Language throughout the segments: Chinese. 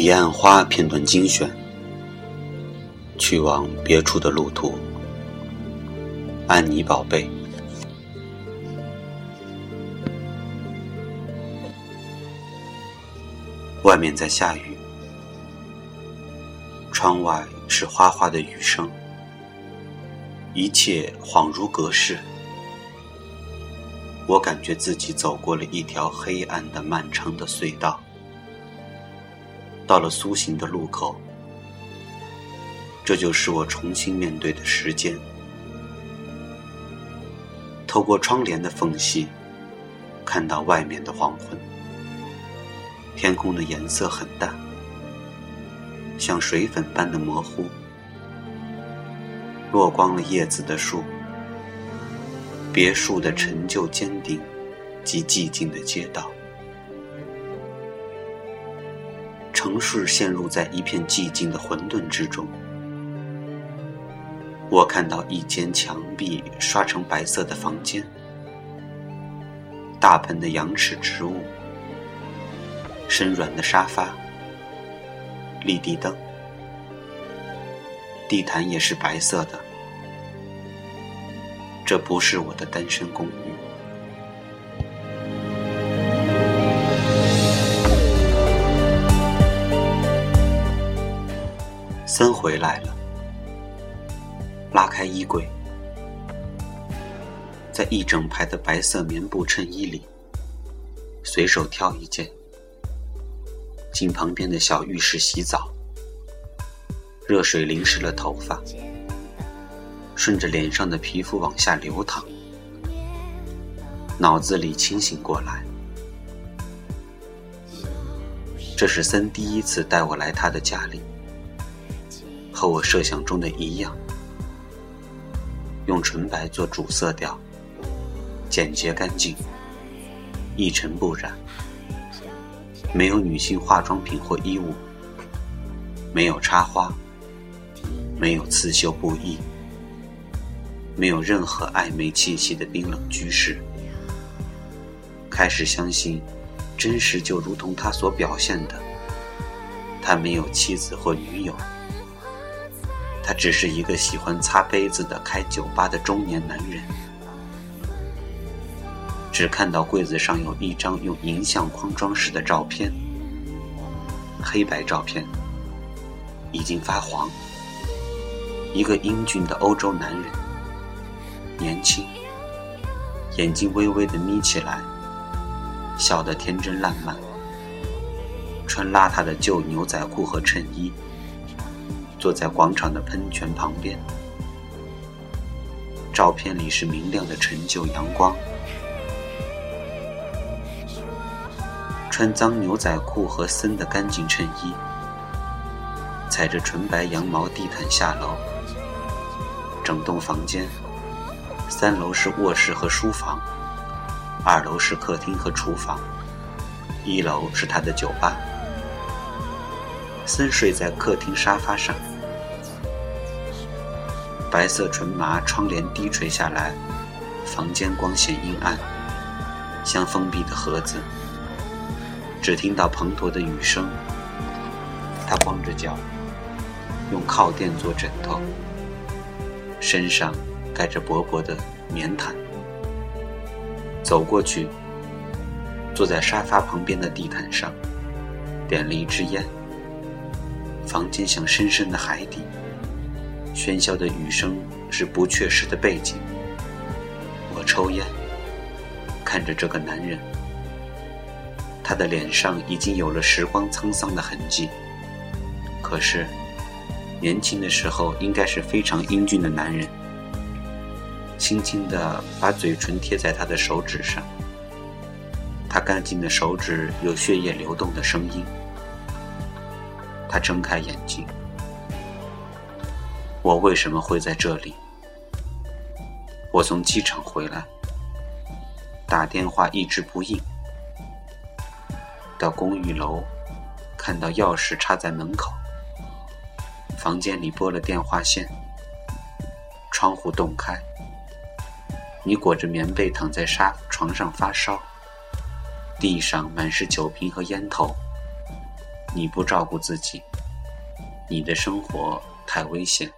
彼岸花片段精选，去往别处的路途。安妮宝贝，外面在下雨，窗外是哗哗的雨声，一切恍如隔世。我感觉自己走过了一条黑暗的、漫长的隧道，到了苏醒的路口，这就是我重新面对的时间。透过窗帘的缝隙，看到外面的黄昏，天空的颜色很淡，像水粉般的模糊，落光了叶子的树。别墅的陈旧坚定及寂静的街道，城市陷入在一片寂静的混沌之中。我看到一间墙壁刷成白色的房间，大盆的羊齿植物，深软的沙发，立地灯，地毯也是白色的。这不是我的单身公寓。回来了，拉开衣柜，在一整排的白色棉布衬衣里，随手挑一件，进旁边的小浴室洗澡，热水淋湿了头发。顺着脸上的皮肤往下流淌，脑子里清醒过来。这是森第一次带我来他的家里，和我设想中的一样，用纯白做主色调，简洁干净，一尘不染，没有女性化妆品或衣物，没有插花，没有刺绣布艺。没有任何暧昧气息的冰冷居室，开始相信，真实就如同他所表现的，他没有妻子或女友，他只是一个喜欢擦杯子的开酒吧的中年男人。只看到柜子上有一张用银相框装饰的照片，黑白照片，已经发黄，一个英俊的欧洲男人。年轻，眼睛微微的眯起来，笑得天真烂漫。穿邋遢的旧牛仔裤和衬衣，坐在广场的喷泉旁边。照片里是明亮的陈旧阳光。穿脏牛仔裤和森的干净衬衣，踩着纯白羊毛地毯下楼。整栋房间。三楼是卧室和书房，二楼是客厅和厨房，一楼是他的酒吧。森睡在客厅沙发上，白色纯麻窗帘低垂下来，房间光线阴暗，像封闭的盒子。只听到滂沱的雨声。他光着脚，用靠垫做枕头，身上。盖着薄薄的棉毯，走过去，坐在沙发旁边的地毯上，点了一支烟。房间像深深的海底，喧嚣的雨声是不确实的背景。我抽烟，看着这个男人，他的脸上已经有了时光沧桑的痕迹，可是年轻的时候应该是非常英俊的男人。轻轻地把嘴唇贴在他的手指上，他干净的手指有血液流动的声音。他睁开眼睛，我为什么会在这里？我从机场回来，打电话一直不应，到公寓楼，看到钥匙插在门口，房间里拨了电话线，窗户洞开。你裹着棉被躺在沙床上发烧，地上满是酒瓶和烟头，你不照顾自己，你的生活太危险。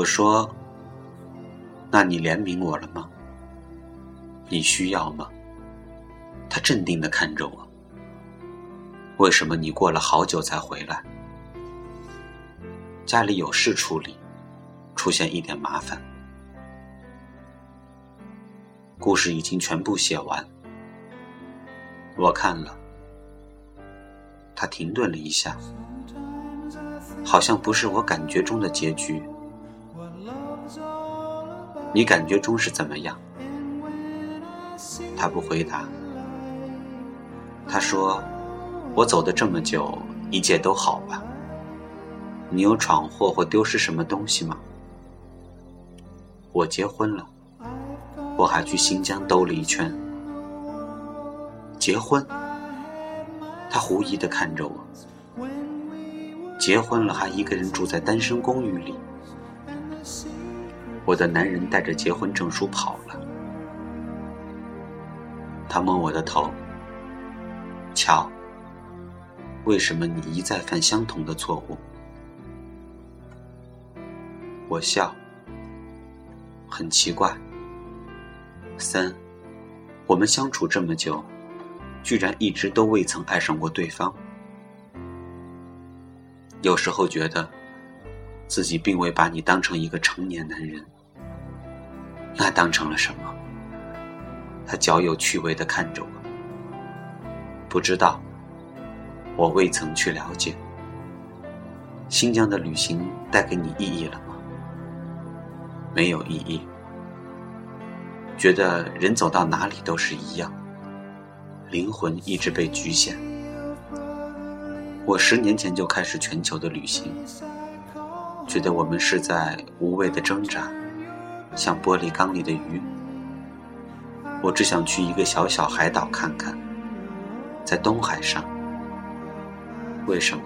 我说：“那你怜悯我了吗？你需要吗？”他镇定地看着我。为什么你过了好久才回来？家里有事处理，出现一点麻烦。故事已经全部写完，我看了。他停顿了一下，好像不是我感觉中的结局。你感觉中是怎么样？他不回答。他说：“我走的这么久，一切都好吧？你有闯祸或丢失什么东西吗？”我结婚了，我还去新疆兜了一圈。结婚？他狐疑的看着我。结婚了，还一个人住在单身公寓里。我的男人带着结婚证书跑了。他摸我的头，瞧，为什么你一再犯相同的错误？我笑，很奇怪。三，我们相处这么久，居然一直都未曾爱上过对方。有时候觉得，自己并未把你当成一个成年男人。那当成了什么？他较有趣味的看着我。不知道，我未曾去了解。新疆的旅行带给你意义了吗？没有意义。觉得人走到哪里都是一样，灵魂一直被局限。我十年前就开始全球的旅行，觉得我们是在无谓的挣扎。像玻璃缸里的鱼，我只想去一个小小海岛看看，在东海上。为什么？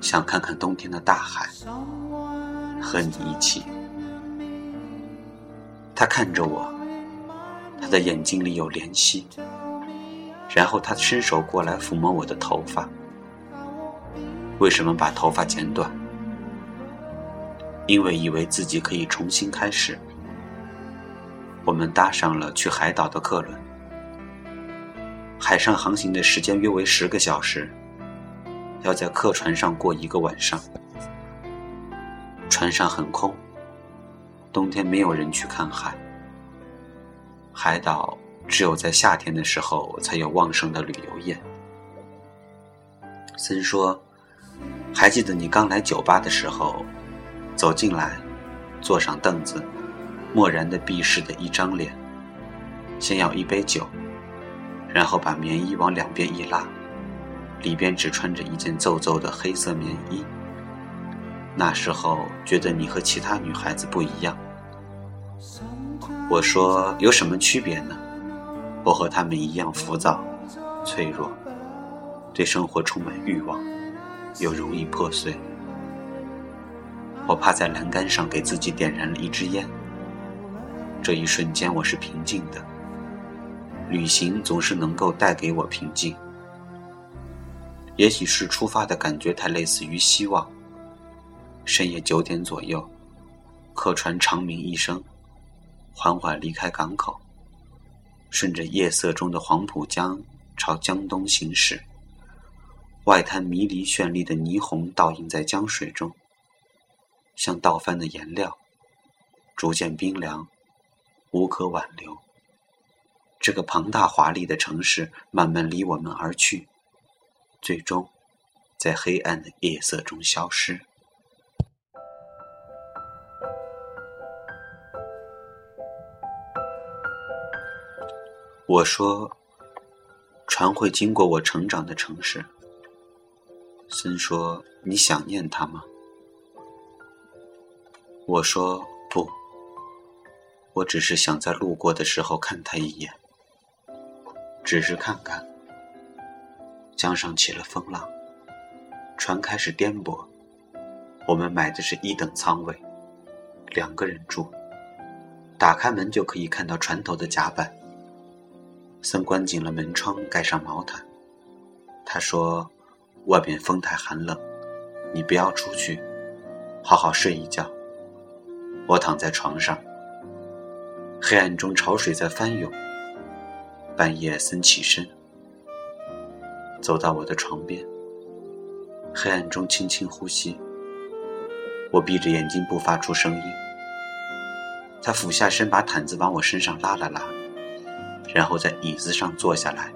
想看看冬天的大海，和你一起。他看着我，他的眼睛里有怜惜，然后他伸手过来抚摸我的头发。为什么把头发剪短？因为以为自己可以重新开始，我们搭上了去海岛的客轮。海上航行的时间约为十个小时，要在客船上过一个晚上。船上很空，冬天没有人去看海。海岛只有在夏天的时候才有旺盛的旅游业。森说：“还记得你刚来酒吧的时候？”走进来，坐上凳子，漠然的鄙视的一张脸。先要一杯酒，然后把棉衣往两边一拉，里边只穿着一件皱皱的黑色棉衣。那时候觉得你和其他女孩子不一样。我说有什么区别呢？我和她们一样浮躁、脆弱，对生活充满欲望，又容易破碎。我趴在栏杆上，给自己点燃了一支烟。这一瞬间，我是平静的。旅行总是能够带给我平静。也许是出发的感觉太类似于希望。深夜九点左右，客船长鸣一声，缓缓离开港口，顺着夜色中的黄浦江朝江东行驶。外滩迷离绚丽的霓虹倒映在江水中。像倒翻的颜料，逐渐冰凉，无可挽留。这个庞大华丽的城市慢慢离我们而去，最终在黑暗的夜色中消失。我说：“船会经过我成长的城市。”森说：“你想念它吗？”我说不，我只是想在路过的时候看他一眼，只是看看。江上起了风浪，船开始颠簸。我们买的是一等舱位，两个人住，打开门就可以看到船头的甲板。森关紧了门窗，盖上毛毯。他说：“外边风太寒冷，你不要出去，好好睡一觉。”我躺在床上，黑暗中潮水在翻涌。半夜，森起身，走到我的床边，黑暗中轻轻呼吸。我闭着眼睛不发出声音。他俯下身，把毯子往我身上拉了拉，然后在椅子上坐下来。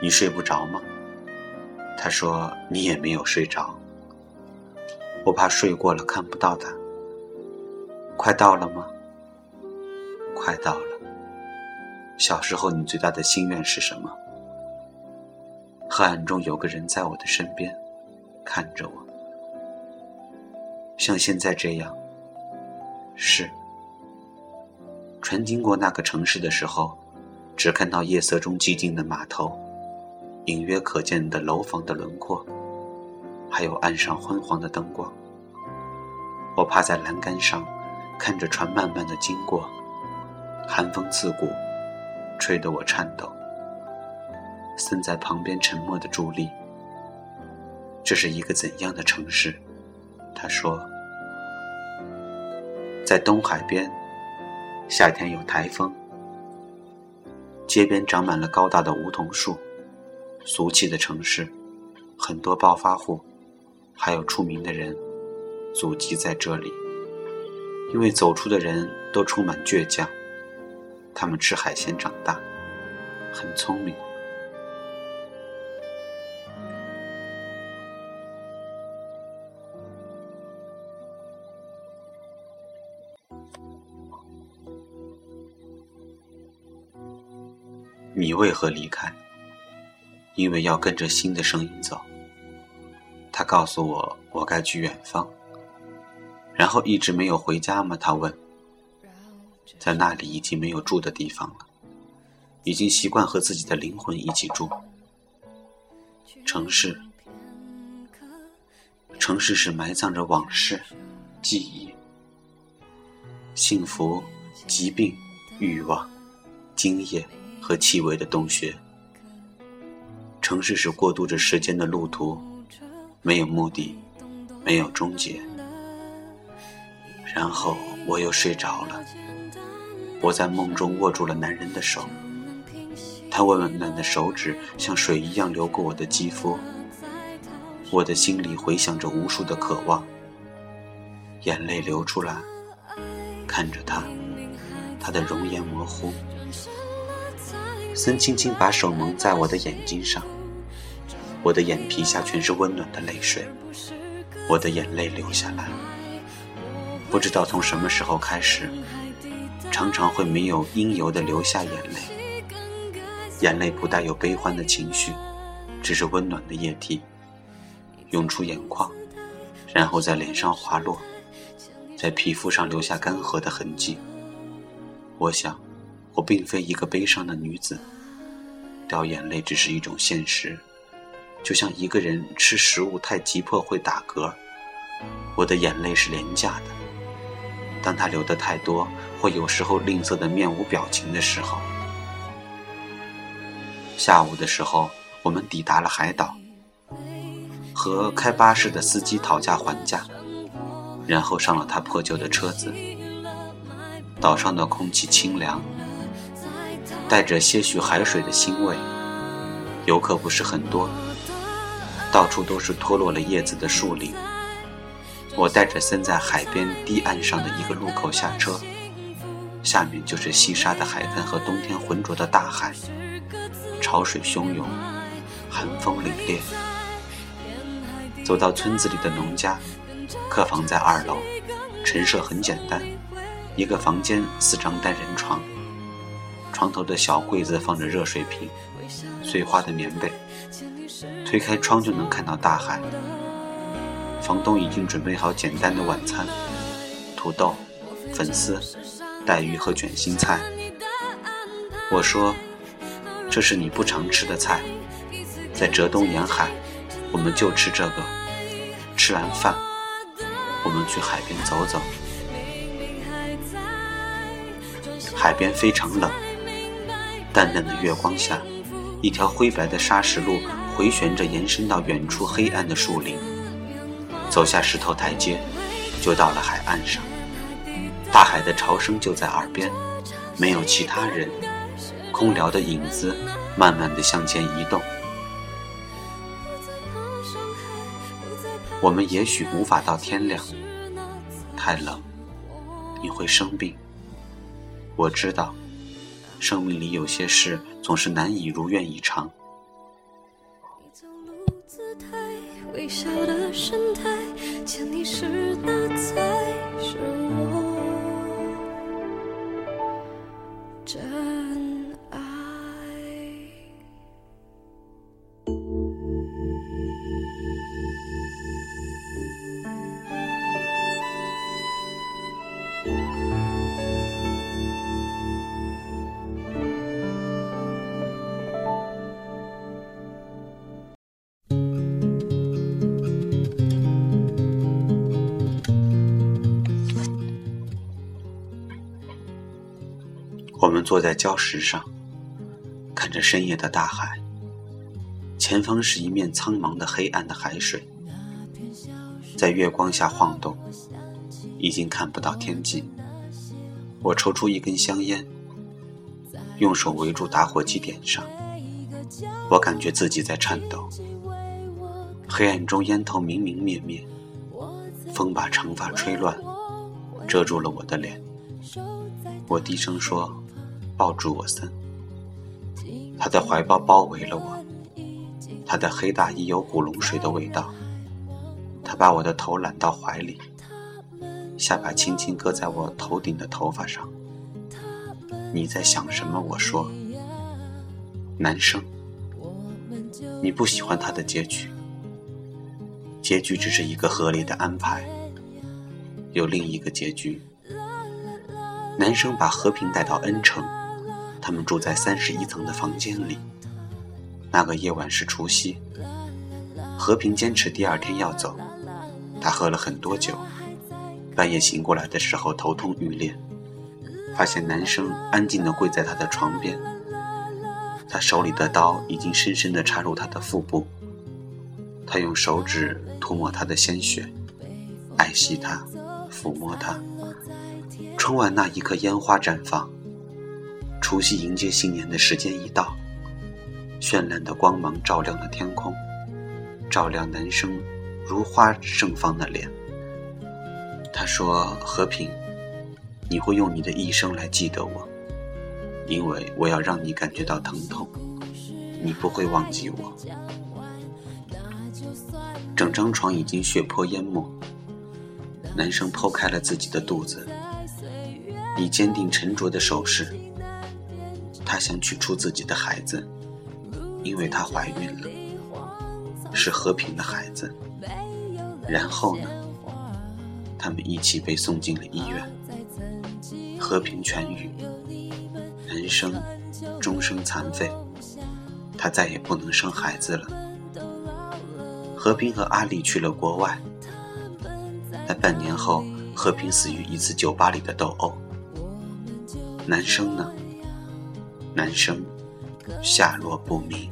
你睡不着吗？他说你也没有睡着。我怕睡过了看不到他。快到了吗？快到了。小时候你最大的心愿是什么？黑暗中有个人在我的身边，看着我。像现在这样，是。船经过那个城市的时候，只看到夜色中寂静的码头，隐约可见的楼房的轮廓，还有岸上昏黄的灯光。我趴在栏杆上，看着船慢慢的经过，寒风刺骨，吹得我颤抖。森在旁边沉默的伫立。这是一个怎样的城市？他说。在东海边，夏天有台风，街边长满了高大的梧桐树，俗气的城市，很多暴发户，还有出名的人，祖籍在这里。因为走出的人都充满倔强，他们吃海鲜长大，很聪明。你为何离开？因为要跟着新的声音走。他告诉我，我该去远方。然后一直没有回家吗？他问。在那里已经没有住的地方了，已经习惯和自己的灵魂一起住。城市，城市是埋葬着往事、记忆、幸福、疾病、欲望、经验。和气味的洞穴。城市是过渡着时间的路途，没有目的，没有终结。然后我又睡着了。我在梦中握住了男人的手，他温暖的手指像水一样流过我的肌肤。我的心里回响着无数的渴望，眼泪流出来，看着他，他的容颜模糊。森轻轻把手蒙在我的眼睛上，我的眼皮下全是温暖的泪水，我的眼泪流下来。不知道从什么时候开始，常常会没有应由的流下眼泪。眼泪不带有悲欢的情绪，只是温暖的液体，涌出眼眶，然后在脸上滑落，在皮肤上留下干涸的痕迹。我想。我并非一个悲伤的女子，掉眼泪只是一种现实，就像一个人吃食物太急迫会打嗝。我的眼泪是廉价的，当他流的太多，或有时候吝啬的面无表情的时候。下午的时候，我们抵达了海岛，和开巴士的司机讨价还价，然后上了他破旧的车子。岛上的空气清凉。带着些许海水的腥味，游客不是很多，到处都是脱落了叶子的树林。我带着森在海边堤岸上的一个路口下车，下面就是细沙的海滩和冬天浑浊的大海，潮水汹涌，寒风凛冽。走到村子里的农家，客房在二楼，陈设很简单，一个房间四张单人床。床头的小柜子放着热水瓶、碎花的棉被，推开窗就能看到大海。房东已经准备好简单的晚餐，土豆、粉丝、带鱼和卷心菜。我说这是你不常吃的菜，在浙东沿海我们就吃这个。吃完饭，我们去海边走走。海边非常冷，淡淡的月光下，一条灰白的砂石路回旋着延伸到远处黑暗的树林。走下石头台阶，就到了海岸上。大海的潮声就在耳边，没有其他人，空聊的影子慢慢的向前移动。我们也许无法到天亮，太冷，你会生病。我知道，生命里有些事总是难以如愿以偿。微笑的神态，见你时的在坐在礁石上，看着深夜的大海。前方是一面苍茫的黑暗的海水，在月光下晃动，已经看不到天际。我抽出一根香烟，用手围住打火机点上。我感觉自己在颤抖。黑暗中烟头明明灭灭，风把长发吹乱，遮住了我的脸。我低声说。抱住我森，他的怀抱包围了我，他的黑大衣有古龙水的味道。他把我的头揽到怀里，下巴轻轻搁在我头顶的头发上。你在想什么？我说。男生，你不喜欢他的结局，结局只是一个合理的安排。有另一个结局。男生把和平带到恩城。他们住在三十一层的房间里。那个夜晚是除夕，和平坚持第二天要走。他喝了很多酒，半夜醒过来的时候头痛欲裂，发现男生安静地跪在他的床边，他手里的刀已经深深地插入他的腹部。他用手指涂抹他的鲜血，爱惜他，抚摸他。窗外那一刻烟花绽放。除夕迎接新年的时间一到，绚烂的光芒照亮了天空，照亮男生如花盛放的脸。他说：“和平，你会用你的一生来记得我，因为我要让你感觉到疼痛，你不会忘记我。”整张床已经血泊淹没，男生剖开了自己的肚子，以坚定沉着的手势。他想取出自己的孩子，因为她怀孕了，是和平的孩子。然后呢？他们一起被送进了医院。和平痊愈，男生终生残废，他再也不能生孩子了。和平和阿丽去了国外。在半年后，和平死于一次酒吧里的斗殴。男生呢？男生下落不明。